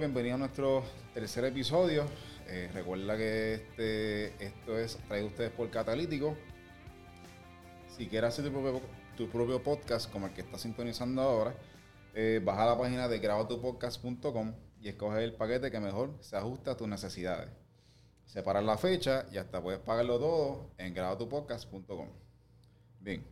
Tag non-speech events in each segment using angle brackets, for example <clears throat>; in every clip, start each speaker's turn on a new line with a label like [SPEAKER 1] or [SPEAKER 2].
[SPEAKER 1] bienvenidos a nuestro tercer episodio. Eh, recuerda que este, esto es traído ustedes por Catalítico. Si quieres hacer tu propio, podcast como el que estás sintonizando ahora, eh, baja la página de grabatupodcast.com y escoge el paquete que mejor se ajusta a tus necesidades. Separar la fecha y hasta puedes pagarlo todo en grabatupodcast.com. Bien,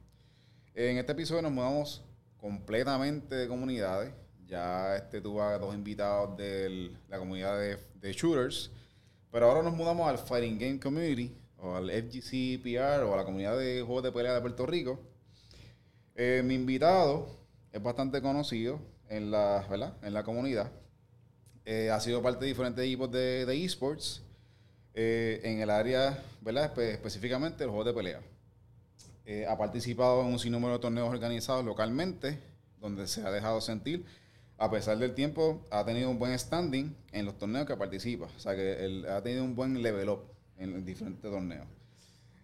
[SPEAKER 1] en este episodio nos mudamos completamente de comunidades. Ya este tuvo a dos invitados de la comunidad de, shooters. Pero ahora nos mudamos al Fighting Game Community, o al FGC PR, o a la comunidad de juegos de pelea de Puerto Rico. Eh, mi invitado es bastante conocido en la, ¿verdad? En la comunidad. Eh, ha sido parte de diferentes equipos de, esports eh, en el área, ¿verdad? específicamente el juego de pelea. ha participado en un sinnúmero de torneos organizados localmente, donde se ha dejado sentir a pesar del tiempo, ha tenido un buen standing en los torneos que participa. O sea, que él ha tenido un buen level up en diferentes torneos.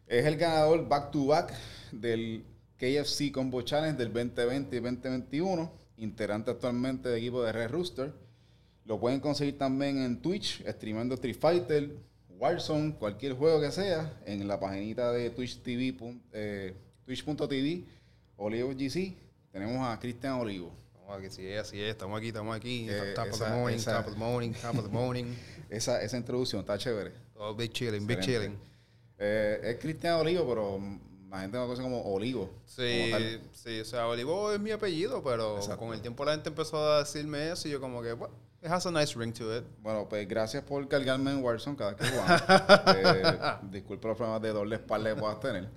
[SPEAKER 1] Es el ganador back-to-back del KFC Combo Challenge del 2020 y 2021, integrante actualmente del equipo de Red Rooster. Lo pueden conseguir también en Twitch, streamando Street Fighter, Warzone, cualquier juego que sea, en la paginita de Twitch TV, eh, twitch.tv, Olivo GC. Tenemos a Cristian Olivo.
[SPEAKER 2] Aquí sí, así es, estamos aquí, estamos aquí. Eh, top of the morning, top of the morning, top of the morning.
[SPEAKER 1] esa, esa introducción está chévere.
[SPEAKER 2] Todo big chilling, big chilling.
[SPEAKER 1] Eh, es Cristian Olivo, pero la gente me conoce como Olivo.
[SPEAKER 2] Sí, sí, o sea, Olivo es mi apellido, pero con el tiempo la gente empezó a decirme eso y yo como que, bueno, it has a nice ring to it.
[SPEAKER 1] Bueno, pues gracias por cargarme en Warzone cada que jugamos. <laughs> eh, disculpe los problemas de doble espalda que puedas tener.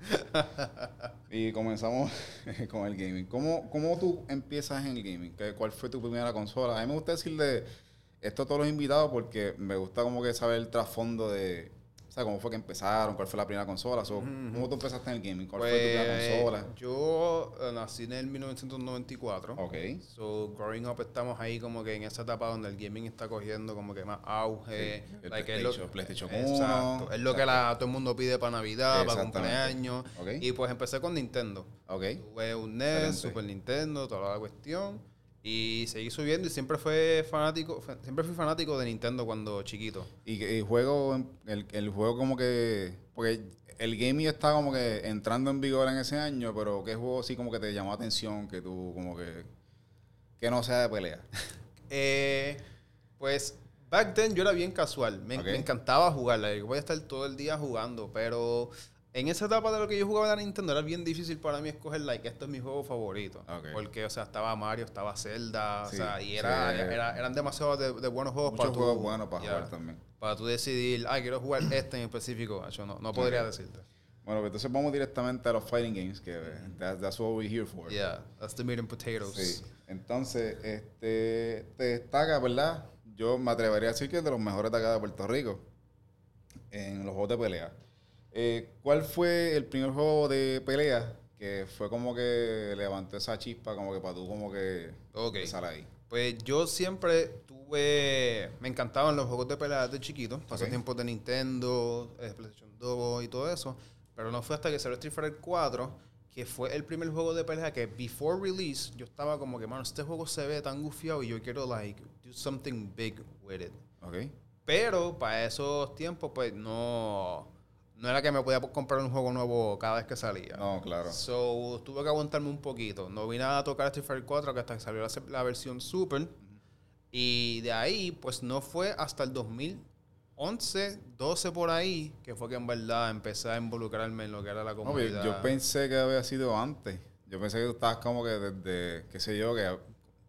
[SPEAKER 1] Y comenzamos <laughs> con el gaming. ¿Cómo, ¿Cómo tú empiezas en el gaming? ¿Cuál fue tu primera consola? A mí me gusta decirle esto a todos los invitados porque me gusta como que saber el trasfondo de ¿Cómo fue que empezaron? ¿Cuál fue la primera consola? ¿Cómo tú empezaste en el gaming? ¿Cuál fue tu primera
[SPEAKER 2] pues, consola? Yo eh, nací en el 1994. Ok. So, growing up estamos ahí como que en esa etapa donde el gaming está cogiendo como que más auge.
[SPEAKER 1] El PlayStation, PlayStation 1.
[SPEAKER 2] Exacto. Es lo que la, todo el mundo pide para Navidad, para cumpleaños. Y pues empecé con Nintendo. Ok. Tuve un NES, Super Nintendo, toda la cuestión. Y seguí subiendo y siempre fue fanático, siempre fui fanático de Nintendo cuando chiquito.
[SPEAKER 1] Y el juego, el, el juego como que, porque el gaming está como que entrando en vigor en ese año, pero ¿qué juego sí como que te llamó la atención que tú como que, que no sea de pelea? <laughs>
[SPEAKER 2] eh, pues back then yo era bien casual, me, me encantaba jugarla, voy a estar todo el día jugando, pero en esa etapa de lo que yo jugaba en la Nintendo era bien difícil para mí escoger, like, esto es mi juego favorito. Porque, o sea, estaba Mario, estaba Zelda, o sea, y era, eran demasiados de, buenos juegos
[SPEAKER 1] Muchos para juegos buenos para jugar también.
[SPEAKER 2] Para tú decidir, ah, quiero jugar <coughs> este en específico. Yo no, no podría decirte.
[SPEAKER 1] Bueno, pues entonces vamos directamente a los fighting games, que that's, what we're here for.
[SPEAKER 2] Yeah, that's the meat and potatoes. Sí.
[SPEAKER 1] Entonces, este, te destaca, ¿verdad? Yo me atrevería a decir que es de los mejores de acá de Puerto Rico en los juegos de pelea. Eh, ¿Cuál fue el primer juego de pelea que fue como que levantó esa chispa como que para tú como que okay. empezar ahí?
[SPEAKER 2] Pues yo siempre tuve... Me encantaban los juegos de pelea desde chiquito. Pasé tiempos de Nintendo, eh, PlayStation 2 y todo eso. Pero no fue hasta que salió Street Fighter 4 que fue el primer juego de pelea que before release yo estaba como que, mano, este juego se ve tan gufiado y yo quiero like do something big with it. Okay. Pero para esos tiempos pues no no era que me podía comprar un juego nuevo cada vez que salía.
[SPEAKER 1] No, claro.
[SPEAKER 2] So, tuve que aguantarme un poquito. No vine a tocar Street Fighter 4 hasta que salió la, versión Super. Y de ahí, pues no fue hasta el 2011, 12 por ahí, que fue que en verdad empecé a involucrarme en lo que era la comunidad.
[SPEAKER 1] yo pensé que había sido antes. Yo pensé que tú estabas como que desde, qué sé yo, que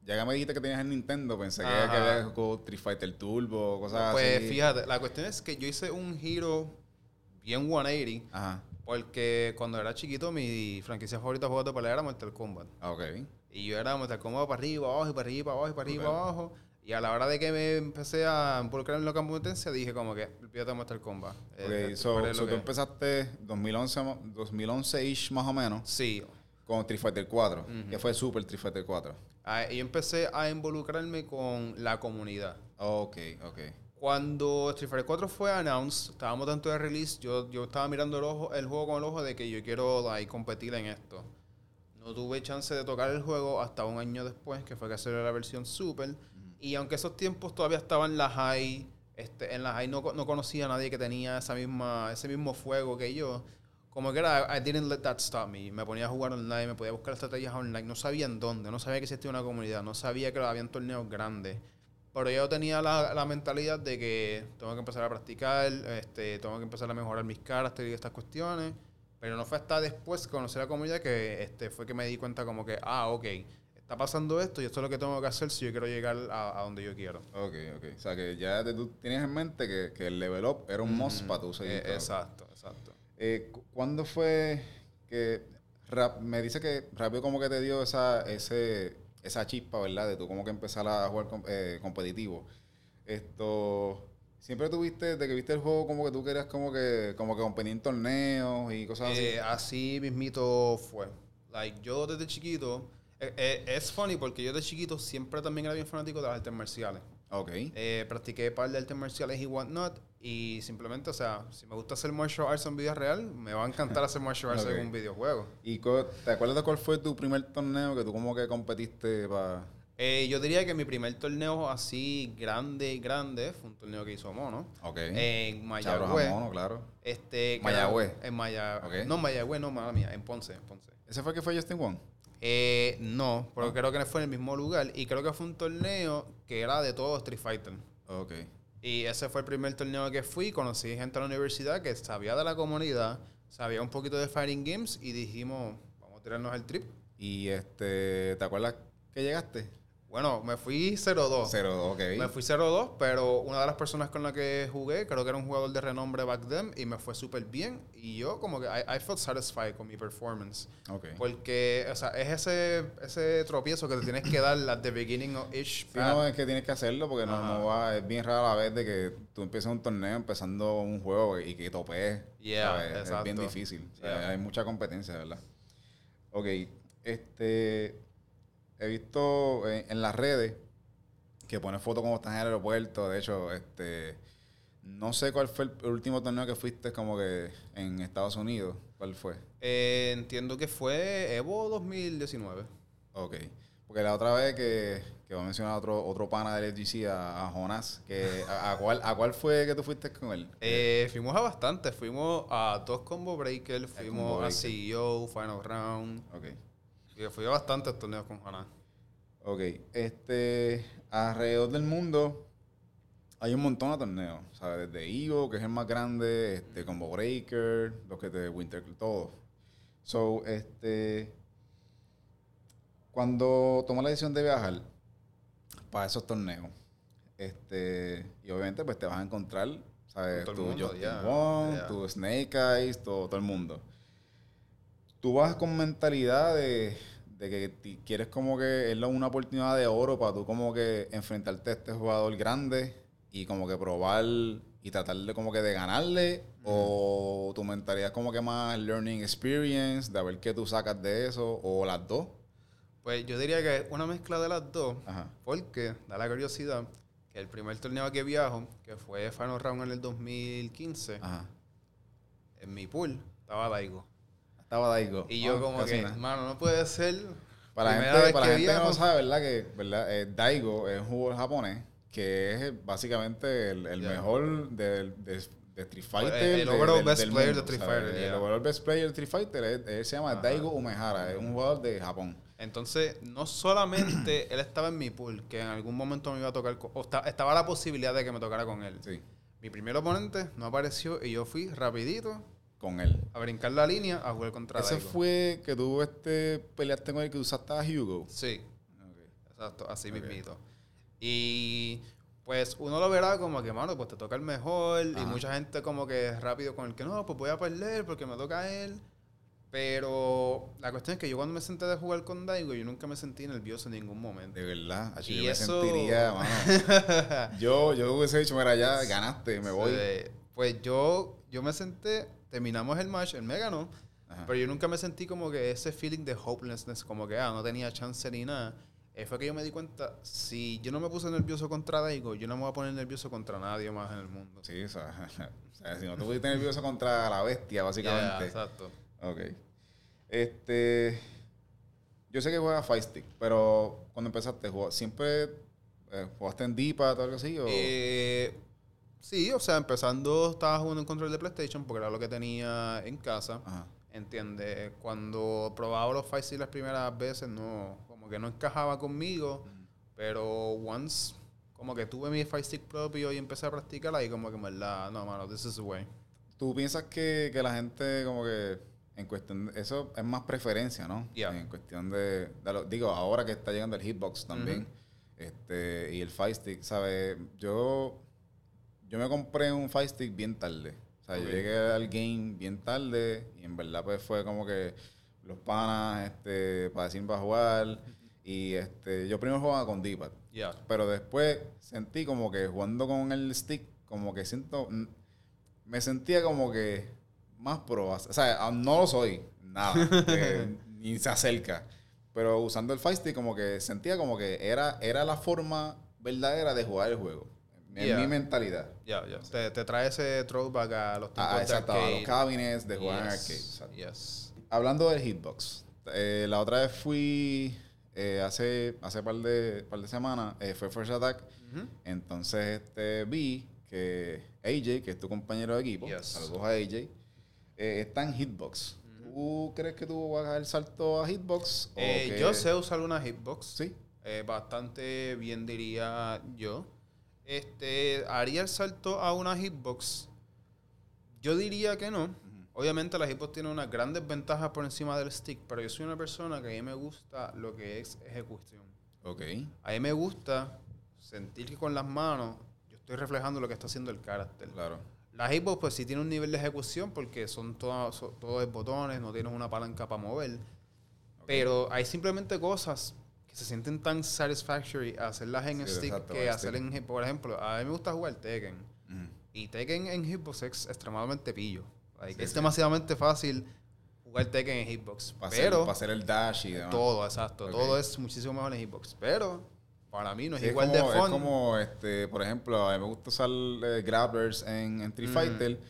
[SPEAKER 1] ya que me dijiste que tenías el Nintendo, pensé que, había jugado Street Fighter Turbo, cosas
[SPEAKER 2] pues,
[SPEAKER 1] así.
[SPEAKER 2] Pues fíjate, la cuestión es que yo hice un giro bien 180. Ajá. Porque cuando era chiquito, mi franquicia favorita de juegos de pelea era Mortal Kombat.
[SPEAKER 1] Ah, ok.
[SPEAKER 2] Y yo era Mortal Kombat para arriba, abajo, y para arriba, abajo, y para arriba, abajo. Y a la hora de que me empecé a involucrar en la competencia, dije como que, olvídate de Mortal Kombat.
[SPEAKER 1] Ok, eh, so, tú empezaste 2011, 2011-ish más o menos.
[SPEAKER 2] Sí.
[SPEAKER 1] Con Street Fighter 4, que fue Super Street Fighter 4.
[SPEAKER 2] Ah, y empecé a involucrarme con la comunidad.
[SPEAKER 1] Ok, ok.
[SPEAKER 2] Cuando Street Fighter 4 fue announced, estábamos dentro de release, yo, yo estaba mirando el, ojo, el juego con el ojo de que yo quiero like, competir en esto. No tuve chance de tocar el juego hasta un año después, que fue que salió la versión Super. Y aunque esos tiempos todavía estaban en la high, este, en la high no, no conocía a nadie que tenía esa misma, ese mismo fuego que yo. Como que era, I didn't let that stop me. Me ponía a jugar online, me podía buscar estrategias online. No sabía en dónde, no sabía que existía una comunidad, no sabía que había torneos grandes. Pero yo tenía la, la, mentalidad de que tengo que empezar a practicar, este, tengo que empezar a mejorar mis caracteres y estas cuestiones. Pero no fue hasta después que conocí la comunidad que este, fue que me di cuenta como que, ah, ok, está pasando esto y esto es lo que tengo que hacer si yo quiero llegar a, a donde yo quiero.
[SPEAKER 1] Ok, ok. O sea, que ya tú tienes en mente que, que el level up era un must para tu seguir.
[SPEAKER 2] Eh, exacto, exacto.
[SPEAKER 1] Eh, ¿Cuándo fue que rap, me dice que rápido como que te dio esa, ese, esa chispa, ¿verdad? De tú como que empezar a jugar eh, competitivo. Esto... ¿Siempre tuviste, de que viste el juego, como que tú querías como que, como que competir en torneos y cosas así?
[SPEAKER 2] Eh, así mismito fue. Like, yo desde chiquito, eh, eh, es funny porque yo de chiquito siempre también era bien fanático de las artes marciales.
[SPEAKER 1] Ok.
[SPEAKER 2] Eh, practiqué un par de artes marciales y whatnot. Y simplemente, o sea, si me gusta hacer martial arts en vida real, me va a encantar hacer martial arts <laughs> en un videojuego.
[SPEAKER 1] ¿Y te acuerdas de cuál fue tu primer torneo que tú como que competiste para...?
[SPEAKER 2] Eh, yo diría que mi primer torneo así grande, grande, fue un torneo que hizo Mono.
[SPEAKER 1] Ok.
[SPEAKER 2] En Mayagüez.
[SPEAKER 1] Mono, claro.
[SPEAKER 2] Este,
[SPEAKER 1] Mayagüez.
[SPEAKER 2] En Mayagüez. No, en Mayagüez, no, mala mía, en Ponce, en Ponce.
[SPEAKER 1] ¿Ese fue que fue Justin Wong?
[SPEAKER 2] Eh, no, pero creo que fue en el mismo lugar. Y creo que fue un torneo que era de todo Street Fighter.
[SPEAKER 1] Ok.
[SPEAKER 2] Y ese fue el primer torneo que fui. Conocí gente en la universidad que sabía de la comunidad, sabía un poquito de Fighting Games y dijimos, vamos a tirarnos el trip.
[SPEAKER 1] ¿Y este, te acuerdas que llegaste?
[SPEAKER 2] Bueno, me fui 0-2.
[SPEAKER 1] 0-2, ok.
[SPEAKER 2] Me fui 0-2, pero una de las personas con la que jugué, creo que era un jugador de renombre back then, y me fue súper bien. Y yo como que I, I, felt satisfied con mi performance.
[SPEAKER 1] Ok.
[SPEAKER 2] Porque, o sea, es ese, ese tropiezo que te tienes que dar at the beginning of each
[SPEAKER 1] sí, no, es que tienes que hacerlo porque no, no, va, es bien raro a la vez de que tú empiezas un torneo empezando un juego y que topees.
[SPEAKER 2] Yeah,
[SPEAKER 1] Es bien difícil. Hay mucha competencia, ¿verdad? Ok, este he visto en, las redes que pones fotos como estás en el aeropuerto. De hecho, este no sé cuál fue el último torneo que fuiste como que en Estados Unidos. ¿Cuál fue?
[SPEAKER 2] Eh, entiendo que fue Evo 2019.
[SPEAKER 1] Ok. Porque la otra vez que, que voy a mencionar otro, otro pana del LGC, a, Jonás, que, a, cuál, ¿a cuál fue que tú fuiste con él?
[SPEAKER 2] Eh, fuimos a bastantes. Fuimos a dos Combo Breaker, fuimos a CEO, Final Round.
[SPEAKER 1] Ok.
[SPEAKER 2] Y fui a bastantes torneos con Jonás.
[SPEAKER 1] Ok, este, alrededor del mundo hay un montón de torneos, ¿sabes? Desde Evo, que es el más grande, este, Combo Breaker, los que te Winter, todo. So, este, cuando tomas la decisión de viajar para esos torneos, este, y obviamente pues te vas a encontrar, ¿sabes? Tu Justin tu Snake Eyes, todo, todo el mundo. Tú vas con mentalidad de de que quieres como que es una oportunidad de oro para tú como que enfrentarte a este jugador grande y como que probar y tratar de como que de ganarle o tu mentalidad es como que más learning experience, de ver qué tú sacas de eso o las dos.
[SPEAKER 2] Pues yo diría que una mezcla de las dos, porque da la curiosidad que el primer torneo que viajo, que fue Final Round en el 2015, en mi pool estaba Daigo.
[SPEAKER 1] Estaba Daigo.
[SPEAKER 2] Y yo ah, como que, mano, no puede ser...
[SPEAKER 1] Para la gente, para la gente que no sabe, ¿verdad? Que ¿verdad? Eh, Daigo es un jugador japonés que es básicamente el, el mejor de, de, Street Fighter.
[SPEAKER 2] El, el overall best player de Street Fighter.
[SPEAKER 1] El overall best player de Street Fighter, él, se llama Daigo Umehara, es un jugador de Japón.
[SPEAKER 2] Entonces, no solamente <clears throat> él estaba en mi pool, que en algún momento me iba a tocar, o estaba la posibilidad de que me tocara con él.
[SPEAKER 1] Sí.
[SPEAKER 2] Mi primer oponente no apareció y yo fui rapidito
[SPEAKER 1] con él.
[SPEAKER 2] A brincar la línea, a jugar contra
[SPEAKER 1] Ese fue que tú este, peleaste con el que usaste a Hugo.
[SPEAKER 2] Sí. Exacto, así mismito. Y pues uno lo verá como que, mano, pues te toca el mejor. Y mucha gente como que es rápido con el que no, pues voy a perder porque me toca a él. Pero la cuestión es que yo cuando me senté de jugar con Daigo, yo nunca me sentí nervioso en ningún momento.
[SPEAKER 1] De verdad, así yo me sentiría, mano. <laughs> yo, yo hubiese dicho, mira, ya ganaste, me voy.
[SPEAKER 2] pues yo, yo me senté terminamos el match, él me ganó, pero yo nunca me sentí como que ese feeling de hopelessness, como que ah, no tenía chance ni nada. Eh, fue que yo me di cuenta, si yo no me puse nervioso contra Daigo, yo no me voy a poner nervioso contra nadie más en el mundo.
[SPEAKER 1] Sí, o sea, <laughs> si no te pusiste nervioso contra la bestia, básicamente.
[SPEAKER 2] exacto.
[SPEAKER 1] Ok. Este. Yo sé que juegas Fight Stick, pero cuando empezaste, siempre Eh, ¿Jugaste en D-pad o algo así? O?
[SPEAKER 2] Eh, sí, o sea, empezando estaba jugando en control de PlayStation porque era lo que tenía en casa.
[SPEAKER 1] Ajá.
[SPEAKER 2] ¿Entiendes? Cuando probaba los Fight Stick las primeras veces, no, como que no encajaba conmigo. Pero once, como que tuve mi Fight Stick propio y empecé a practicar ahí, como que en verdad, no, mano, this is the way.
[SPEAKER 1] ¿Tú piensas que, que la gente como que en cuestión de- eso es más preferencia, ¿no?
[SPEAKER 2] Yeah.
[SPEAKER 1] En cuestión de, de lo- digo, ahora que está llegando el hitbox también, este, y el Fire Stick, ¿sabes? Yo, yo me compré un Fire Stick bien tarde. O sea, yo llegué al game bien tarde y en verdad pues fue como que los panas, este, para decir para jugar. Y este, yo primero jugaba con D-pad.
[SPEAKER 2] Yeah.
[SPEAKER 1] Pero después sentí como que jugando con el stick, como que siento. Me sentía como que más pro. O sea, no lo soy, nada. <laughs> eh, ni se acerca. Pero usando el Fight Stick, como que sentía como que era, era la forma verdadera de jugar el juego. En
[SPEAKER 2] Yeah.
[SPEAKER 1] mi mentalidad.
[SPEAKER 2] Ya, ya. Te, te trae ese throwback a los tiempos
[SPEAKER 1] Ah,
[SPEAKER 2] de
[SPEAKER 1] exacto, a los
[SPEAKER 2] arcade.
[SPEAKER 1] cabinets de jugar en
[SPEAKER 2] Yes,
[SPEAKER 1] arcade. exacto.
[SPEAKER 2] Yes.
[SPEAKER 1] Hablando del hitbox, eh, la otra vez fui eh, hace hace par de par de semanas eh, fue First Attack, entonces este vi que AJ, que es tu compañero de equipo,
[SPEAKER 2] Yes.
[SPEAKER 1] saludos a AJ, eh, está en hitbox. ¿Tú crees que tú vas a dar el salto a hitbox? o que-
[SPEAKER 2] Yo sé usar una hitbox.
[SPEAKER 1] Sí.
[SPEAKER 2] Bastante bien diría yo. Este, haría el salto a una hitbox. Yo diría que no. Obviamente la hitbox tiene unas grandes ventajas por encima del stick, pero yo soy una persona que a mí me gusta lo que es ejecución.
[SPEAKER 1] Ok.
[SPEAKER 2] A mí me gusta sentir que con las manos yo estoy reflejando lo que está haciendo el carácter.
[SPEAKER 1] Claro.
[SPEAKER 2] La hitbox pues sí tiene un nivel de ejecución porque son todas son- todo es botones, no tienes una palanca para mover. Pero hay simplemente cosas se sienten tan satisfactory hacerlas en
[SPEAKER 1] Sí,
[SPEAKER 2] stick
[SPEAKER 1] exacto,
[SPEAKER 2] que hacer en hip- Por ejemplo, a mí me gusta jugar Tekken.
[SPEAKER 1] Ujú.
[SPEAKER 2] Y Tekken en hitbox es extremadamente pillo. Like,
[SPEAKER 1] Sí,
[SPEAKER 2] es
[SPEAKER 1] sí.
[SPEAKER 2] demasiadamente fácil jugar Tekken en hitbox.
[SPEAKER 1] Para hacer,
[SPEAKER 2] pero
[SPEAKER 1] para hacer el dash y demás.
[SPEAKER 2] todo, exacto. Todo es muchísimo mejor en hitbox. Pero para mí no es igual
[SPEAKER 1] como,
[SPEAKER 2] de fun.
[SPEAKER 1] Es como, este, por ejemplo, a mí me gusta usar eh, en, en Street
[SPEAKER 2] Mm.
[SPEAKER 1] Fighter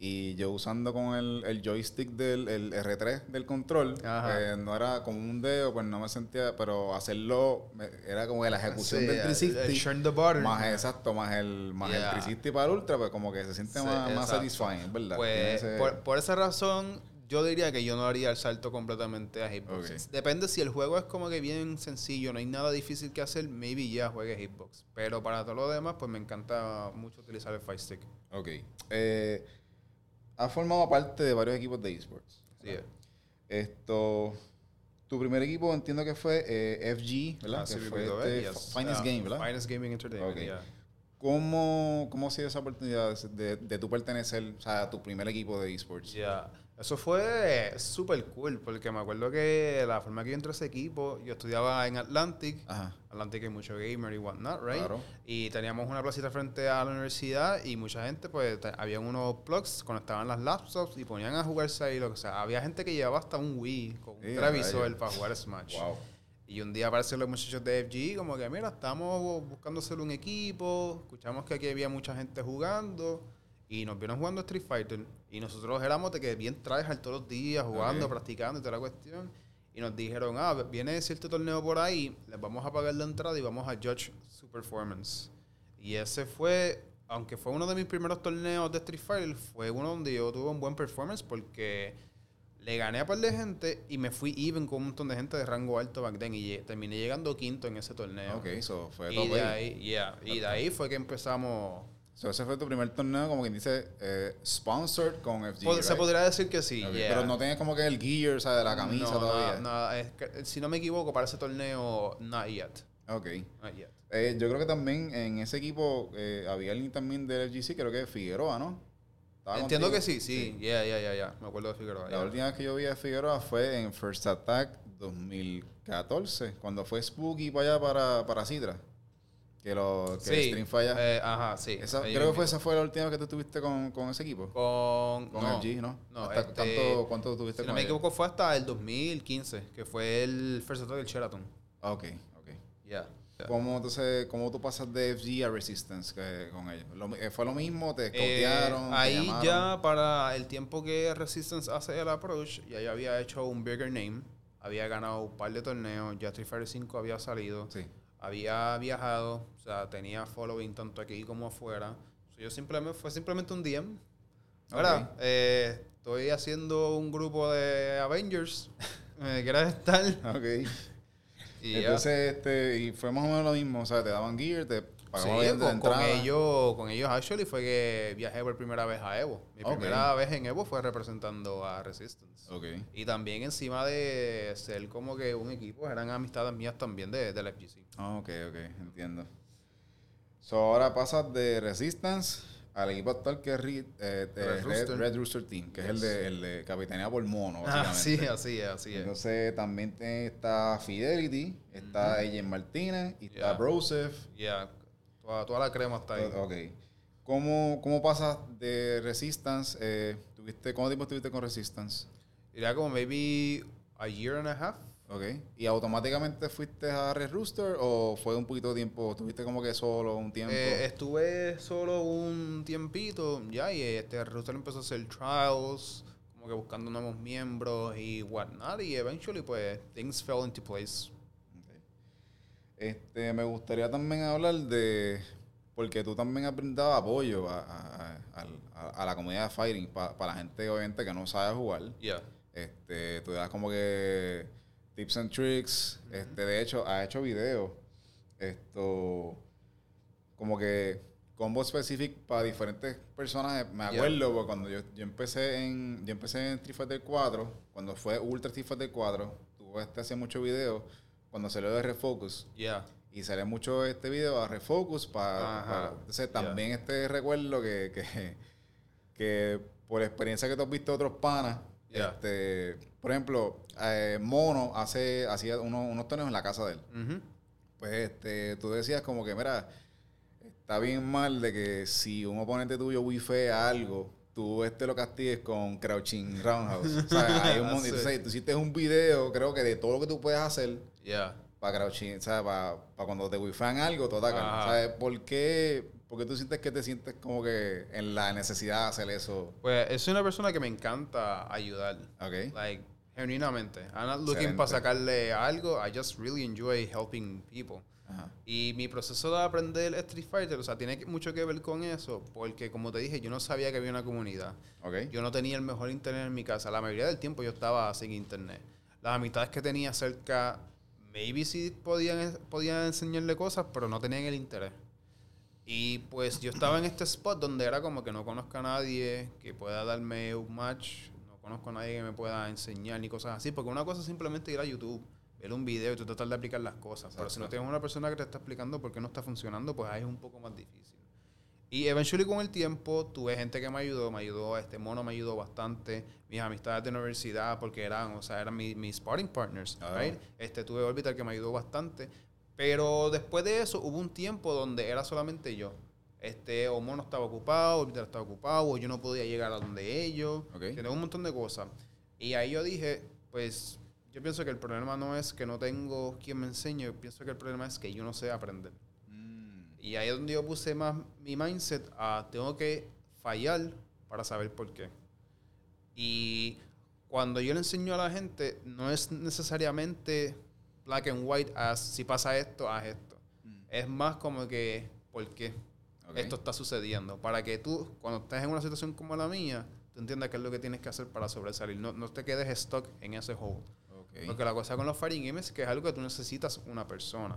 [SPEAKER 1] y yo usando con el, el joystick del el R3 del control, pues, no era como un dedo, pues no me sentía, pero hacerlo me- era como que la ejecución
[SPEAKER 2] Sí,
[SPEAKER 1] del
[SPEAKER 2] el-
[SPEAKER 1] 360.
[SPEAKER 2] el churn the butter.
[SPEAKER 1] Más exacto, más el, más
[SPEAKER 2] Yeah.
[SPEAKER 1] el 360 para el ultra, pues como que se siente
[SPEAKER 2] Sí,
[SPEAKER 1] más, más satisfying, ¿verdad?
[SPEAKER 2] Pues,
[SPEAKER 1] ese-
[SPEAKER 2] por, por esa razón, yo diría que yo no haría el salto completamente a hitbox.
[SPEAKER 1] Ok.
[SPEAKER 2] Depende si el juego es como que bien sencillo, no hay nada difícil que hacer, maybe ya juegue hitbox. Pero para todo lo demás, pues me encanta mucho utilizar el Fight Stick.
[SPEAKER 1] Ok. Eh, has formado parte de varios equipos de esports.
[SPEAKER 2] Sí, eh.
[SPEAKER 1] Esto, tu primer equipo entiendo que fue eh, FG, ¿verdad?
[SPEAKER 2] Ah,
[SPEAKER 1] que
[SPEAKER 2] sí,
[SPEAKER 1] fue este
[SPEAKER 2] yes.
[SPEAKER 1] Finest
[SPEAKER 2] Ah,
[SPEAKER 1] Game, ¿verdad?
[SPEAKER 2] Finest Gaming Entertainment,
[SPEAKER 1] Ok.
[SPEAKER 2] yeah.
[SPEAKER 1] ¿Cómo, ¿Cómo ha sido esa oportunidad de, de tu pertenecer o sea, a tu primer equipo de esports?
[SPEAKER 2] Ya. Eso fue súper cool, porque me acuerdo que la forma que yo entré a ese equipo, yo estudiaba en Atlantic.
[SPEAKER 1] Ajá,
[SPEAKER 2] Atlantic hay mucho gamer y whatnot, right?
[SPEAKER 1] claro.
[SPEAKER 2] Y teníamos una placita frente a la universidad y mucha gente, pues, habían unos plugs, conectaban las laptops y ponían a jugarse ahí, lo que sea. Había gente que llevaba hasta un Wii con un
[SPEAKER 1] Eh,
[SPEAKER 2] televisor
[SPEAKER 1] rayos.
[SPEAKER 2] para jugar Smash.
[SPEAKER 1] Wow.
[SPEAKER 2] Y un día aparecen los muchachos de FG, como que, mira, estamos buscando hacer un equipo, escuchamos que aquí había mucha gente jugando y nos vieron jugando Street Fighter. Y nosotros éramos de que bien tryhard todos los días, jugando,
[SPEAKER 1] Ok.
[SPEAKER 2] practicando y toda la cuestión. Y nos dijeron, ah, viene cierto torneo por ahí, les vamos a pagar la entrada y vamos a judge su performance. Y ese fue, aunque fue uno de mis primeros torneos de Street Fighter, fue uno donde yo tuve un buen performance porque le gané a par de gente y me fui even con un montón de gente de rango alto back then y terminé llegando quinto en ese torneo.
[SPEAKER 1] Ok, eso fue
[SPEAKER 2] Y
[SPEAKER 1] top
[SPEAKER 2] de ahí, yeah, y de ahí fue que empezamos.
[SPEAKER 1] So, ese fue tu primer torneo, como quien dice, eh, sponsored con FG.
[SPEAKER 2] Pod- Se
[SPEAKER 1] right?
[SPEAKER 2] podría decir que sí,
[SPEAKER 1] Ok,
[SPEAKER 2] yeah.
[SPEAKER 1] Pero no tenías como que el gear, o sea, de la camisa
[SPEAKER 2] No,
[SPEAKER 1] todavía.
[SPEAKER 2] nada, nada, es que, si no me equivoco, para ese torneo, not yet.
[SPEAKER 1] Ok.
[SPEAKER 2] Not yet.
[SPEAKER 1] Eh, yo creo que también en ese equipo eh, había alguien también del FGC, creo que Figueroa, ¿no? ¿Estaba
[SPEAKER 2] Entiendo
[SPEAKER 1] contigo?
[SPEAKER 2] que sí, sí. Yeah, yeah, yeah, yeah. Me acuerdo de Figueroa.
[SPEAKER 1] La
[SPEAKER 2] yeah.
[SPEAKER 1] última vez que yo vi a Figueroa fue en First Attack 2014, cuando fue Spooky para allá, para, para Sidra. Que, lo, que el stream fue allá.
[SPEAKER 2] eh, ajá, sí.
[SPEAKER 1] Esa- creo que fue, esa fue la última vez que tú estuviste con, con ese equipo.
[SPEAKER 2] Con,
[SPEAKER 1] Con
[SPEAKER 2] no,
[SPEAKER 1] FG, ¿no?
[SPEAKER 2] no,
[SPEAKER 1] ¿Hasta
[SPEAKER 2] este,
[SPEAKER 1] cuánto, ¿Cuánto tuviste
[SPEAKER 2] Si
[SPEAKER 1] con
[SPEAKER 2] no me equivoco, fue hasta el 2015, que fue el First Attack del Sheraton.
[SPEAKER 1] Ah, Ok, ok.
[SPEAKER 2] Yeah.
[SPEAKER 1] ¿Cómo, entonces, ¿Cómo tú pasas de FG a Resistance que- con ellos? Lo- eh, ¿Fue lo mismo? ¿Te
[SPEAKER 2] Eh,
[SPEAKER 1] escautearon? te
[SPEAKER 2] ahí ya para el tiempo que Resistance hace el approach, ya yo había hecho un bigger name, había ganado un par de torneos, ya Street Fighter 5 había salido,
[SPEAKER 1] Sí.
[SPEAKER 2] Había viajado, o sea, tenía following tanto aquí como afuera. yo simplemente, fue simplemente un DM. Ahora, eh, estoy haciendo un grupo de Avengers. <laughs> ¿Me quieres estar?
[SPEAKER 1] Ok. Y Entonces, este, y fue más o menos lo mismo, o sea, te daban gear, te
[SPEAKER 2] sí, con, con, ellos, con ellos actually fue que viajé por primera vez a Evo. Mi primera vez en Evo fue representando a Resistance.
[SPEAKER 1] Okay.
[SPEAKER 2] Y también encima de ser como que un equipo, eran amistades mías también de, del FGC.
[SPEAKER 1] Ah, ok, ok, entiendo. So ahora pasas de Resistance al equipo actual que es eh, Red, Rooster. Team, que es el de, el de Capitanía por Mono,
[SPEAKER 2] Ah, sí, así es, así es.
[SPEAKER 1] Entonces también está Fidelity, está uh Martínez y está Broseph.
[SPEAKER 2] Yeah, toda, la crema está ahí.
[SPEAKER 1] Ok. ¿Cómo, cómo pasas de Resistance? Eh, ¿tuviste, ¿Cuánto tiempo estuviste con Resistance?
[SPEAKER 2] Diría como maybe a year and a half.
[SPEAKER 1] Ok. ¿Y automáticamente fuiste a Red Rooster o fue un poquito de tiempo? ¿Estuviste como que solo un tiempo?
[SPEAKER 2] Eh, estuve solo un tiempito ya y este Red Rooster empezó a hacer trials, como que buscando nuevos miembros y whatnot y eventually pues things fell into place.
[SPEAKER 1] Este, me gustaría también hablar de, porque tú también has brindado apoyo a, la comunidad de Fighting, para la gente obviamente que no sabe jugar. Este, tú das como que tips and tricks. Este, de hecho, has hecho videos. Esto, como que combo específico para diferentes personas. Me acuerdo porque cuando yo, yo, empecé en yo empecé en Street Fighter 4, cuando fue Ultra Street Fighter 4, tuve este hace muchos videos cuando salió de Refocus. Y sale mucho este video a Refocus para... entonces también este recuerdo que, que, que, por experiencia que tú has visto otros panas, este, por ejemplo, eh, Mono hace, hacía unos, unos torneos en la casa de él. Pues este, tú decías como que, mira, está bien mal de que si un oponente tuyo wife algo, tú este lo castigues con Crouching Roundhouse. <laughs> o sea, hay un montón. tú hiciste un video, creo que de todo lo que tú puedes hacer. Para crouching, ¿sabes? Para, para cuando te wifan algo, acá. ¿Sabes? ¿Por qué, ¿Por qué tú sientes que te sientes como que en la necesidad de hacer eso?
[SPEAKER 2] Pues, soy una persona que me encanta ayudar.
[SPEAKER 1] Ok.
[SPEAKER 2] Like, genuinamente. I'm not looking para sacarle algo. I just really enjoy helping people. Y mi proceso de aprender Street Fighter, o sea, tiene mucho que ver con eso, porque como te dije, yo no sabía que había una comunidad.
[SPEAKER 1] Okay.
[SPEAKER 2] Yo no tenía el mejor internet en mi casa. La mayoría del tiempo yo estaba sin internet. Las amistades que tenía cerca, maybe sí podían, podían enseñarle cosas, pero no tenían el interés. Y pues yo estaba en este spot donde era como que no conozco a nadie que pueda darme un match, no conozco a nadie que me pueda enseñar ni cosas así, porque una cosa es simplemente ir a YouTube ver un video y tú tratar de aplicar las cosas. Pero si no tienes una persona que te está explicando por qué no está funcionando, pues ahí es un poco más difícil. Y eventually con el tiempo tuve gente que me ayudó, me ayudó, este mono me ayudó bastante, mis amistades de universidad, porque eran, o sea, eran mis, mis sparring partners, ah. Este, tuve Orbital que me ayudó bastante, pero después de eso hubo un tiempo donde era solamente yo. Este, o mono estaba ocupado, Orbital estaba ocupado, o yo no podía llegar a donde ellos, tenía un montón de cosas. Y ahí yo dije, pues yo pienso que el problema no es que no tengo quien me enseñe, yo pienso que el problema es que yo no sé aprender. Mm. Y ahí es donde yo puse más mi mindset a tengo que fallar para saber por qué. Y cuando yo le enseño a la gente, no es necesariamente black and white, as si pasa esto, haz esto. Mm. Es más como que, ¿por qué? Esto está sucediendo. Para que tú, cuando estés en una situación como la mía, tú entiendas qué es lo que tienes que hacer para sobresalir. No, no te quedes stuck en ese hole. Porque la cosa con los fighting games es que es algo que tú necesitas una persona.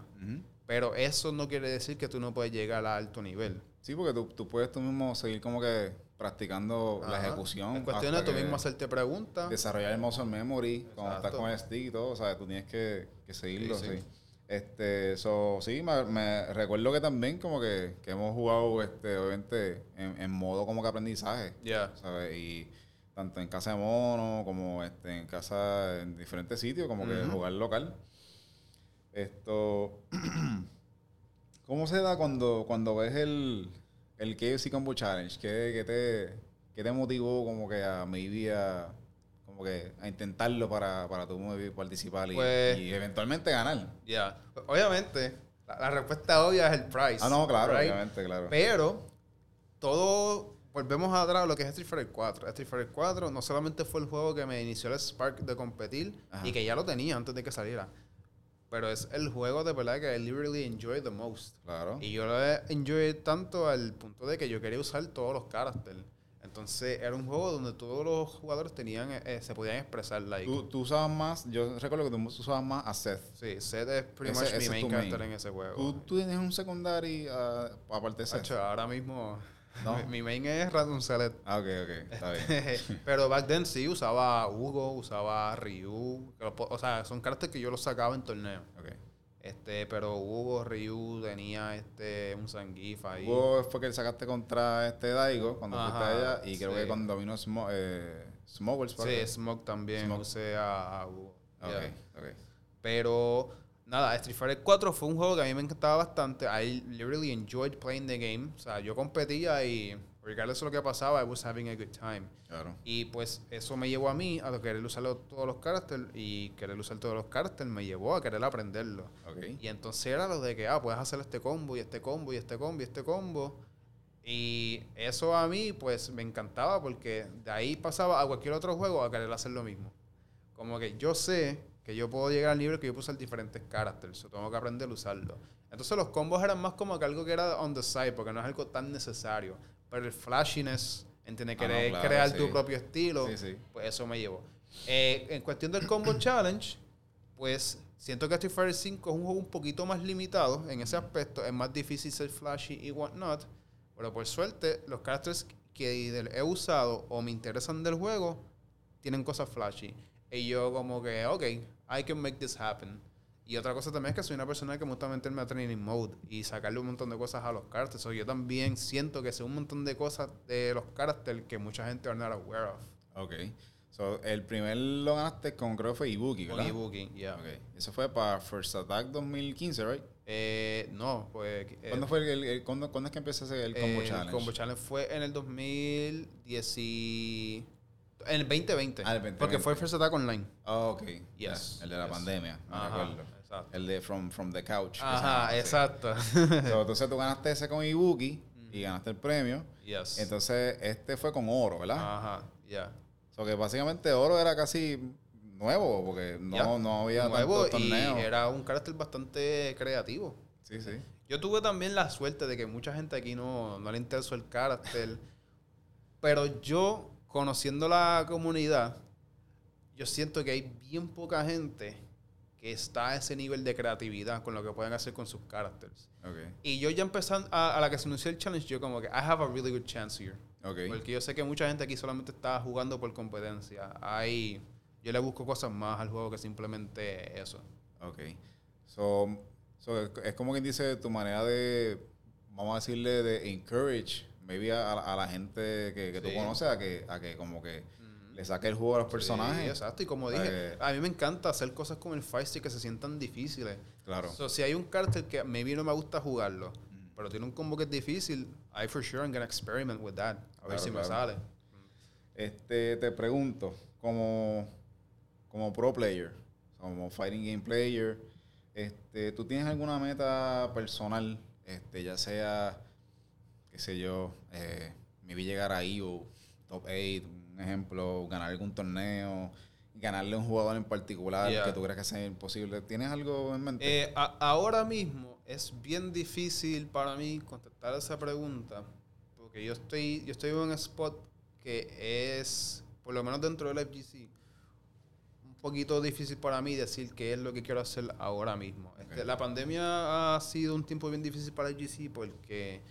[SPEAKER 2] Pero eso no quiere decir que tú no puedes llegar a alto nivel.
[SPEAKER 1] Sí, porque tú, tú puedes tú mismo seguir como que practicando la ejecución.
[SPEAKER 2] En cuestión de tú mismo hacerte preguntas.
[SPEAKER 1] Desarrollar el muscle memory cuando estás con el stick y todo. O sea, tú tienes que, seguirlo, sí. Este, so, sí, me, recuerdo que también como que, hemos jugado, este, obviamente, en, modo como que aprendizaje.
[SPEAKER 2] Ya.
[SPEAKER 1] ¿Sabes? Y tanto en casa de mono como este, en casa en diferentes sitios, como que jugar local. Esto, <clears throat> ¿cómo se da cuando, cuando ves el, el KFC Combo Challenge? ¿Qué, te, qué te motivó como que a maybe a, como que a intentarlo para, para tú participar y, pues y, eventualmente ganar?
[SPEAKER 2] Ya, obviamente, la, respuesta obvia es el price.
[SPEAKER 1] Ah, no, claro, obviamente, claro.
[SPEAKER 2] Pero todo volvemos atrás a lo que es Street Fighter 4. Street Fighter 4 no solamente fue el juego que me inició el spark de competir y que ya lo tenía antes de que saliera. pero es el juego de verdad que I literally enjoy the most.
[SPEAKER 1] Claro.
[SPEAKER 2] Y yo lo enjoy tanto al punto de que yo quería usar todos los caracteres. Entonces era un juego donde todos los jugadores tenían eh, se podían expresar. Like,
[SPEAKER 1] ¿Tú, tú usabas más, yo recuerdo que tú usabas más a Seth.
[SPEAKER 2] Sí, Seth es pretty
[SPEAKER 1] Ese-
[SPEAKER 2] much mi main character
[SPEAKER 1] main.
[SPEAKER 2] en ese juego.
[SPEAKER 1] ¿Tú, tú tienes un secondary ah, aparte de Seth?
[SPEAKER 2] Hacho, ahora mismo
[SPEAKER 1] No.
[SPEAKER 2] mi, main es Random Select.
[SPEAKER 1] Ah, ok, ok, está bien. <laughs>
[SPEAKER 2] Pero back then sí usaba Hugo, usaba Ryu. O sea, son cartas que yo los sacaba en torneo.
[SPEAKER 1] Ok.
[SPEAKER 2] Este, pero Hugo, Ryu, tenía este un Zangief ahí.
[SPEAKER 1] Hubo fue que sacaste contra este Daigo cuando fuiste
[SPEAKER 2] Ajá,
[SPEAKER 1] allá y creo
[SPEAKER 2] sí.
[SPEAKER 1] que cuando vino Smo eh,
[SPEAKER 2] Sí. Smoke también
[SPEAKER 1] Smoke.
[SPEAKER 2] usé a, a Hugo.
[SPEAKER 1] Ok,
[SPEAKER 2] Yeah.
[SPEAKER 1] ok.
[SPEAKER 2] Pero nada, Street Fighter 4 fue un juego que a mí me encantaba bastante. I literally enjoyed playing the game. O sea, yo competía y regardless de lo que pasaba, I was having a good time.
[SPEAKER 1] Claro.
[SPEAKER 2] Y pues eso me llevó a mí a querer usar todos los caracteres y querer usar todos los caracteres me llevó a querer aprenderlo.
[SPEAKER 1] Ok.
[SPEAKER 2] Y entonces era lo de que, ah, puedes hacer este combo y este combo y este combo y este combo. Y eso a mí, pues, me encantaba porque de ahí pasaba a cualquier otro juego a querer hacer lo mismo. Como que yo sé que yo puedo llegar al nivel que yo puedo usar diferentes caracteres. tengo que aprender a usarlo. Entonces los combos eran más como que algo que era on the side, porque no es algo tan necesario. Pero el flashiness, ¿entiendes?
[SPEAKER 1] Ah, no,
[SPEAKER 2] Querer
[SPEAKER 1] claro,
[SPEAKER 2] crear
[SPEAKER 1] sí.
[SPEAKER 2] tu propio estilo,
[SPEAKER 1] Sí, sí.
[SPEAKER 2] pues eso me llevó. Eh, en cuestión del Combo Challenge, pues siento que Street Fighter 5 es un juego un poquito más limitado en ese aspecto. Es más difícil ser flashy y whatnot. Pero por suerte, los caracteres que he usado o me interesan del juego tienen cosas flashy. Y yo como que, ok, I can make this happen. Y otra cosa también es que soy una persona que me gusta meterme a training mode y sacarle un montón de cosas a los caracteres. So, yo también siento que sé un montón de cosas de los caracteres que mucha gente are not aware of.
[SPEAKER 1] Ok. So, el primer lo ganaste con creo que fue Ibuki,
[SPEAKER 2] Con
[SPEAKER 1] ¿verdad?
[SPEAKER 2] Ibuki, yeah.
[SPEAKER 1] Ok. Eso fue para First Attack 2015, ¿right?
[SPEAKER 2] Eh, no, pues... eh,
[SPEAKER 1] ¿Cuándo fue el, el- el- cuándo, cuándo es que empezó ese- el Combo
[SPEAKER 2] eh,
[SPEAKER 1] Challenge?
[SPEAKER 2] El Combo Challenge fue en el 2010 y... En el 2020.
[SPEAKER 1] Ah, el 2020.
[SPEAKER 2] Porque fue First Attack Online.
[SPEAKER 1] Ah, ok.
[SPEAKER 2] Yes,
[SPEAKER 1] El de la
[SPEAKER 2] yes.
[SPEAKER 1] pandemia, me
[SPEAKER 2] Ajá,
[SPEAKER 1] recuerdo.
[SPEAKER 2] exacto.
[SPEAKER 1] El de From, from the Couch.
[SPEAKER 2] Ajá, exacto. <laughs>
[SPEAKER 1] So, entonces tú ganaste ese con Ibuki y ganaste el premio.
[SPEAKER 2] yes.
[SPEAKER 1] Entonces este fue con oro, ¿verdad?
[SPEAKER 2] Ajá, ya.
[SPEAKER 1] So que básicamente oro era casi nuevo porque no, no había
[SPEAKER 2] Nuevo
[SPEAKER 1] tantos
[SPEAKER 2] y
[SPEAKER 1] torneos.
[SPEAKER 2] era un carácter bastante creativo.
[SPEAKER 1] Sí, sí.
[SPEAKER 2] Yo tuve también la suerte de que mucha gente aquí no, no le interesó el carácter. pero yo, conociendo la comunidad, yo siento que hay bien poca gente que está a ese nivel de creatividad con lo que pueden hacer con sus caracteres.
[SPEAKER 1] Ok,
[SPEAKER 2] Y yo ya empezando, a, a la que se anunció el challenge, yo como que, I have a really good chance here.
[SPEAKER 1] ok.
[SPEAKER 2] Porque yo sé que mucha gente aquí solamente está jugando por competencia. Hay, yo le busco cosas más al juego que simplemente eso.
[SPEAKER 1] Ok. So, so, es como quien dice tu manera de, vamos a decirle, de encourage maybe a, a la gente que, que tú conoces a que, a que como que le saque el juego a los
[SPEAKER 2] Sí,
[SPEAKER 1] personajes.
[SPEAKER 2] exacto. Y como dije,
[SPEAKER 1] que-
[SPEAKER 2] a mí me encanta hacer cosas como el Stick que se sientan difíciles.
[SPEAKER 1] Claro.
[SPEAKER 2] So, si hay un cartel que maybe no me gusta jugarlo, pero tiene un combo que es difícil, I for sure am gonna experiment with that. A ver
[SPEAKER 1] Claro,
[SPEAKER 2] si me sale.
[SPEAKER 1] Este, te pregunto, como, como pro player, como fighting game player, este, ¿tú tienes alguna meta personal? Este, ya sea, qué sé yo, eh, maybe llegar ahí o top 8, un ejemplo, ganar algún torneo, ganarle a un jugador en particular
[SPEAKER 2] Yeah.
[SPEAKER 1] que tú crees que sea imposible. ¿Tienes algo en mente?
[SPEAKER 2] Eh, a- ahora mismo es bien difícil para mí contestar esa pregunta porque yo estoy yo estoy en un spot que es por lo menos dentro del FGC un poquito difícil para mí decir qué es lo que quiero hacer ahora mismo. Este, la pandemia ha sido un tiempo bien difícil para el FGC porque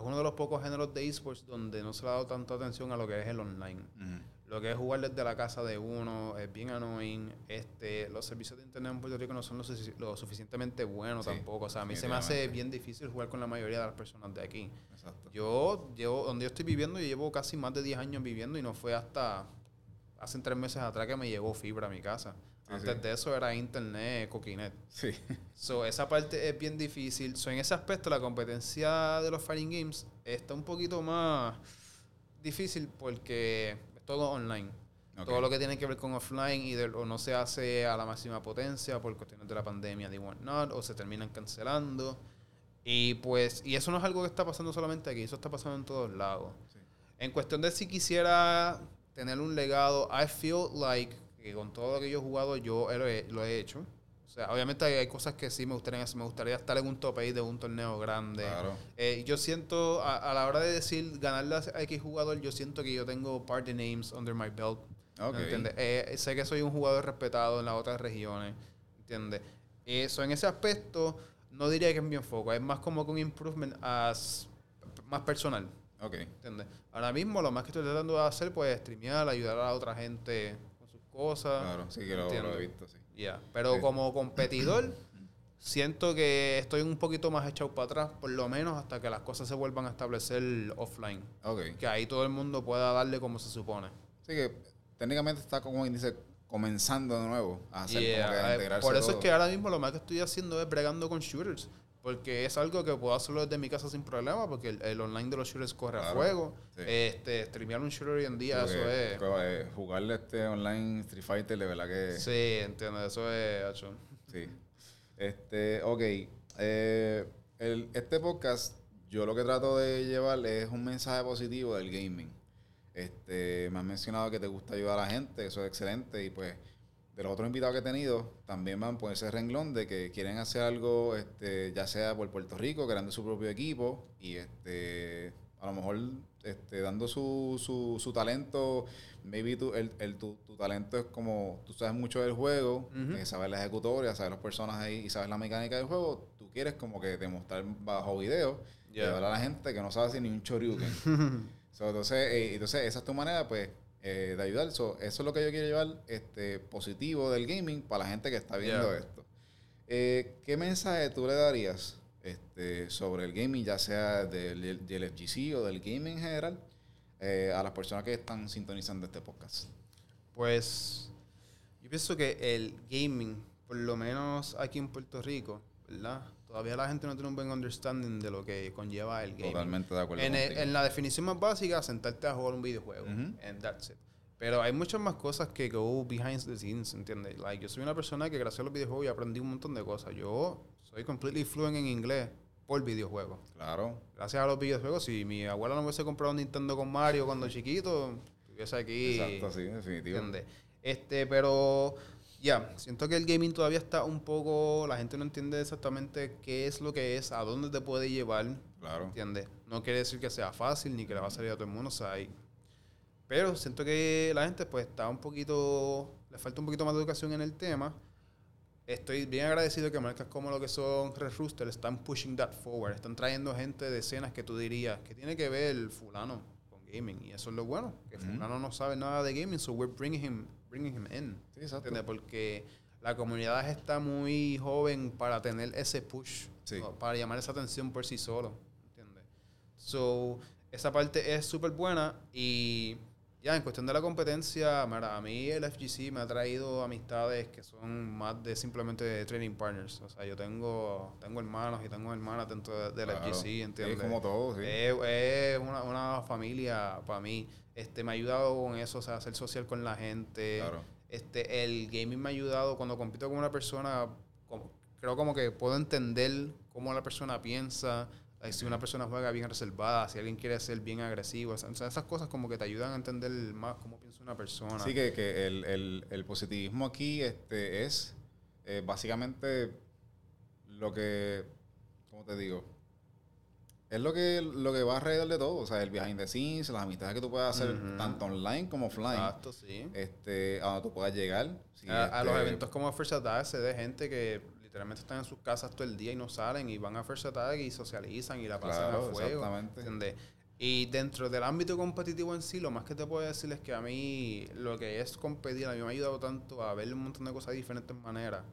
[SPEAKER 2] es uno de los pocos géneros de esports donde no se le ha dado tanta atención a lo que es el online.
[SPEAKER 1] Ujú.
[SPEAKER 2] Lo que es jugar desde la casa de uno es bien annoying. Este, los servicios de internet en Puerto Rico no son lo, sufici- lo suficientemente buenos
[SPEAKER 1] Sí,
[SPEAKER 2] tampoco. O sea, a mí se me hace bien difícil jugar con la mayoría de las personas de aquí.
[SPEAKER 1] Exacto.
[SPEAKER 2] Yo llevo, donde yo estoy viviendo, yo llevo casi más de 10 años viviendo y no fue hasta hace tres meses atrás que me llegó fibra a mi casa.
[SPEAKER 1] Sí,
[SPEAKER 2] Antes
[SPEAKER 1] sí.
[SPEAKER 2] de eso era internet, coquinet.
[SPEAKER 1] Sí.
[SPEAKER 2] So, esa parte es bien difícil. So, en ese aspecto, la competencia de los fighting games está un poquito más difícil porque es todo online. Todo lo que tiene que ver con offline y de- o no se hace a la máxima potencia por cuestiones de la pandemia de whatnot, o se terminan cancelando. Y pues, y eso no es algo que está pasando solamente aquí, eso está pasando en todos lados.
[SPEAKER 1] Sí.
[SPEAKER 2] En cuestión de si quisiera tener un legado, I feel like que con todo lo que yo he jugado, yo lo he, lo he hecho. O sea, obviamente hay, cosas que sí me gustaría Me gustaría estar en un top 8 de un torneo grande. Claro. Eh, yo siento, a, la hora de decir ganarle a X jugador, yo siento que yo tengo party names under my belt. ¿Entiendes? Eh, sé que soy un jugador respetado en las otras regiones. ¿Entiendes? Eso, en ese aspecto, no diría que es mi enfoque. Es más como que un improvement as, más personal.
[SPEAKER 1] Ok.
[SPEAKER 2] ¿Entiendes? Ahora mismo lo más que estoy tratando de hacer, pues, es streamear, ayudar a otra gente cosas.
[SPEAKER 1] Claro, sí que lo, he visto, sí.
[SPEAKER 2] Pero como competidor, siento que estoy un poquito más echado para atrás, por lo menos hasta que las cosas se vuelvan a establecer offline.
[SPEAKER 1] Okay.
[SPEAKER 2] Que ahí todo el mundo pueda darle como se supone.
[SPEAKER 1] Sí, que técnicamente está como dice comenzando de nuevo a hacer como
[SPEAKER 2] que integrarse Por eso es que ahora mismo lo más que estoy haciendo es bregando con shooters. Porque es algo que puedo hacerlo desde mi casa sin problema, porque el, online de los shooters corre a fuego. Este, streamear un shooter hoy en día, eso es.
[SPEAKER 1] Eh, jugarle este online Street Fighter, de verdad que.
[SPEAKER 2] Sí, entiendo, eso es.
[SPEAKER 1] Sí. Este, ok. Eh, el, este podcast, yo lo que trato de llevar es un mensaje positivo del gaming. Este, me has mencionado que te gusta ayudar a la gente, eso es excelente, y pues de los otros invitados que he tenido, también van por ese renglón de que quieren hacer algo, este, ya sea por Puerto Rico, creando su propio equipo y este, a lo mejor este, dando su, su, su talento. Maybe tu, el, el tu, talento es como tú sabes mucho del juego, eh, sabes la ejecutoria, sabes los personajes ahí y sabes la mecánica del juego. Tú quieres como que demostrar bajo video y hablar a la gente que no sabe hacer ni un choryuken. <laughs> entonces, eh, entonces, esa es tu manera, pues eh, de ayudar. eso es lo que yo quiero llevar este, positivo del gaming para la gente que está viendo esto. Eh, ¿Qué mensaje tú le darías este, sobre el gaming, ya sea del, del FGC o del gaming en general, eh, a las personas que están sintonizando este podcast?
[SPEAKER 2] Pues yo pienso que el gaming, por lo menos aquí en Puerto Rico, ¿verdad? Todavía la gente no tiene un buen understanding de lo que conlleva el gaming.
[SPEAKER 1] Totalmente de acuerdo.
[SPEAKER 2] En, en la definición más básica, sentarte a jugar un videojuego. And that's it. Pero hay muchas más cosas que go behind the scenes, ¿entiendes? Like, yo soy una persona que gracias a los videojuegos ya aprendí un montón de cosas. Yo soy completely fluent en inglés por videojuegos.
[SPEAKER 1] Claro.
[SPEAKER 2] Gracias a los videojuegos. Si mi abuela no hubiese comprado un Nintendo con Mario cuando chiquito, estuviese aquí.
[SPEAKER 1] Exacto, sí, definitivo.
[SPEAKER 2] ¿Entiendes? Este, pero ya, siento que el gaming todavía está un poco. La gente no entiende exactamente qué es lo que es, a dónde te puede llevar.
[SPEAKER 1] Claro.
[SPEAKER 2] ¿Entiendes? No quiere decir que sea fácil ni que le va a salir a todo el mundo. O sea, hay, pero siento que la gente pues está un poquito. Le falta un poquito más de educación en el tema. Estoy bien agradecido que marcas como lo que son Red Rooster están pushing that forward. Están trayendo gente de escenas que tú dirías que tiene que ver el fulano con gaming. Y eso es lo bueno. Que fulano no sabe nada de gaming, so we're bringing him bringing him in.
[SPEAKER 1] Sí, exacto.
[SPEAKER 2] Porque la comunidad está muy joven para tener ese push, para llamar esa atención por sí solo. ¿Entiendes? So, esa parte es súper buena y ya en cuestión de la competencia, mira, a mí el FGC me ha traído amistades que son más de simplemente training partners. O sea, yo tengo, tengo hermanos y tengo hermanas dentro del FGC, ¿entiendes?
[SPEAKER 1] Es como todo, sí.
[SPEAKER 2] Es, una, una, familia para mí. Este, me ha ayudado con eso, o sea, hacer social con la gente.
[SPEAKER 1] Claro.
[SPEAKER 2] Este, el gaming me ha ayudado cuando compito con una persona, como, creo como que puedo entender cómo la persona piensa, si una persona juega bien reservada, si alguien quiere ser bien agresivo, o sea, esas cosas como que te ayudan a entender más cómo piensa una persona.
[SPEAKER 1] Sí, que, que el, el, el, positivismo aquí este, es eh, básicamente lo que, ¿cómo te digo? Es lo que, lo que va alrededor de todo, o sea, el behind the scenes, las amistades que tú puedes hacer tanto online como offline.
[SPEAKER 2] Exacto, sí.
[SPEAKER 1] Este, a donde tú puedas llegar.
[SPEAKER 2] a, los este eventos como First Attack se de gente que literalmente están en sus casas todo el día y no salen y van a First Attack y socializan y la pasan a fuego. Exactamente. Y dentro del ámbito competitivo en sí, lo más que te puedo decir es que a mí lo que es competir, a mí me ha ayudado tanto a ver un montón de cosas de diferentes maneras.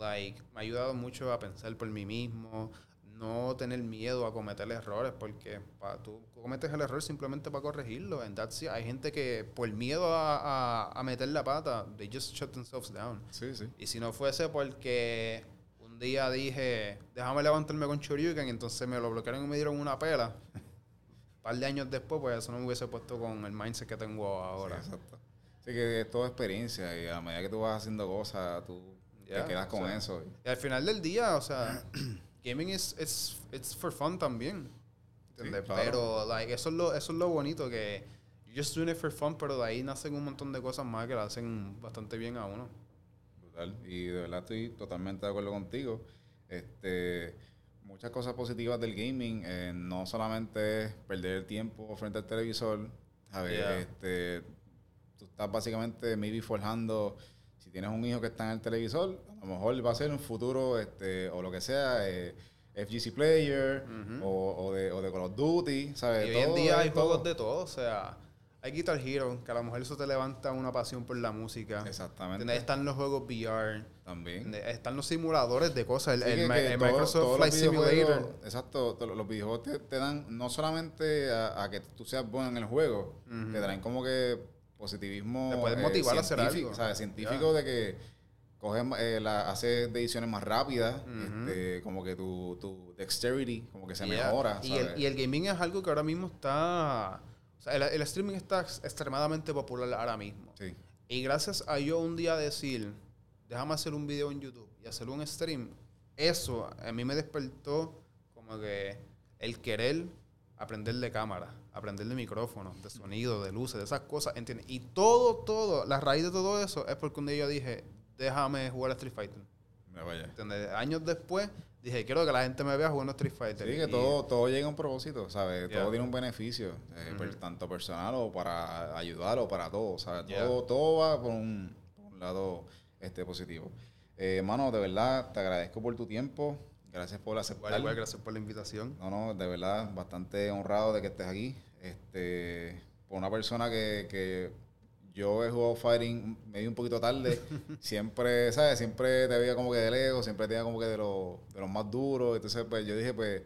[SPEAKER 2] Like, me ha ayudado mucho a pensar por mí mismo, no tener miedo a cometer errores, porque pa, tú cometes el error simplemente para corregirlo. En that's Hay gente que por miedo a, a, meter la pata, they just shut themselves down.
[SPEAKER 1] Sí, sí.
[SPEAKER 2] Y si no fuese porque un día dije, déjame levantarme con Choryuken, y entonces me lo bloquearon y me dieron una pela. un <laughs> par de años después, pues eso no me hubiese puesto con el mindset que tengo ahora.
[SPEAKER 1] Sí, exacto. Así que es toda experiencia y a medida que tú vas haciendo cosas, tú te quedas con eso.
[SPEAKER 2] Y al final del día, o sea... gaming es it's, it's for fun también. Pero like, eso, es lo, eso es lo bonito que you're just doing it for fun, pero de ahí nacen un montón de cosas más que lo hacen bastante bien a uno.
[SPEAKER 1] Y de verdad estoy totalmente de acuerdo contigo. Este, muchas cosas positivas del gaming, eh, no solamente perder el tiempo frente al televisor, Este, tú estás básicamente maybe forjando, tienes un hijo que está en el televisor, a lo mejor va a ser un futuro, este, o lo que sea, eh, FGC Player, o, de, o de Call of Duty, ¿sabes?
[SPEAKER 2] hoy en día hay juegos de todo, o sea hay Guitar Hero, que a lo mejor eso te levanta una pasión por la música.
[SPEAKER 1] Exactamente.
[SPEAKER 2] Están los juegos VR.
[SPEAKER 1] También.
[SPEAKER 2] Están los simuladores de cosas. El, Microsoft Flight Simulator.
[SPEAKER 1] Exacto. Los videojuegos te, dan no solamente a, que tú seas bueno en el juego, te traen como que positivismo.
[SPEAKER 2] Te puedes motivar a hacer algo.
[SPEAKER 1] ¿sabes? Científico de que coges, eh, la, haces decisiones más rápidas, este, como que tu, tu dexterity como que se mejora.
[SPEAKER 2] Y el, y el gaming es algo que ahora mismo está el, streaming está extremadamente popular ahora mismo.
[SPEAKER 1] Sí.
[SPEAKER 2] Y gracias a yo un día decir, déjame hacer un video en YouTube y hacer un stream, eso a mí me despertó como que el querer aprender de cámara, aprender de micrófono, de sonido, de luces, de esas cosas, ¿entiendes? Y todo, todo, la raíz de todo eso es porque un día yo dije, déjame jugar a Street Fighter.
[SPEAKER 1] Me vaya.
[SPEAKER 2] ¿Entiendes? Años después dije, quiero que la gente me vea jugando Street Fighter.
[SPEAKER 1] Sí, que todo, todo llega a un propósito, ¿sabes? Todo tiene un beneficio, eh, tanto personal o para ayudar o para todo, ¿sabes? Todo, todo va por un, lado este positivo. Eh, hermano, de verdad, te agradezco por tu tiempo. Gracias por aceptar.
[SPEAKER 2] Igual, gracias por la invitación.
[SPEAKER 1] No, no, de verdad, bastante honrado de que estés aquí. Este, por una persona que, que yo he jugado fighting medio un poquito tarde. <laughs> siempre, ¿sabes? Siempre te veía como que de lejos, siempre te veía como que de, los, de los más duros. Entonces, pues yo dije, pues,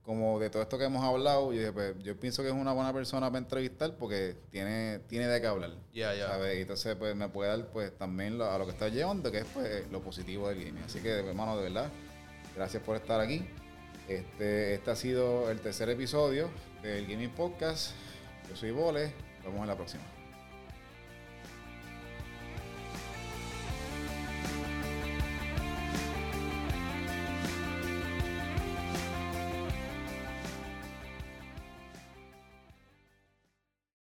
[SPEAKER 1] como de todo esto que hemos hablado, yo dije, pues, yo pienso que es una buena persona para entrevistar porque tiene, tiene de qué hablar.
[SPEAKER 2] Ya, ya.
[SPEAKER 1] ¿sabes? Y entonces, pues, me puede dar, pues, también a lo que está llevando, que es, pues, lo positivo del gaming. Así que, hermano, de verdad, gracias por estar aquí. Este, este ha sido el tercer episodio del Gaming Podcast. Yo soy Vole. Nos vemos en la próxima.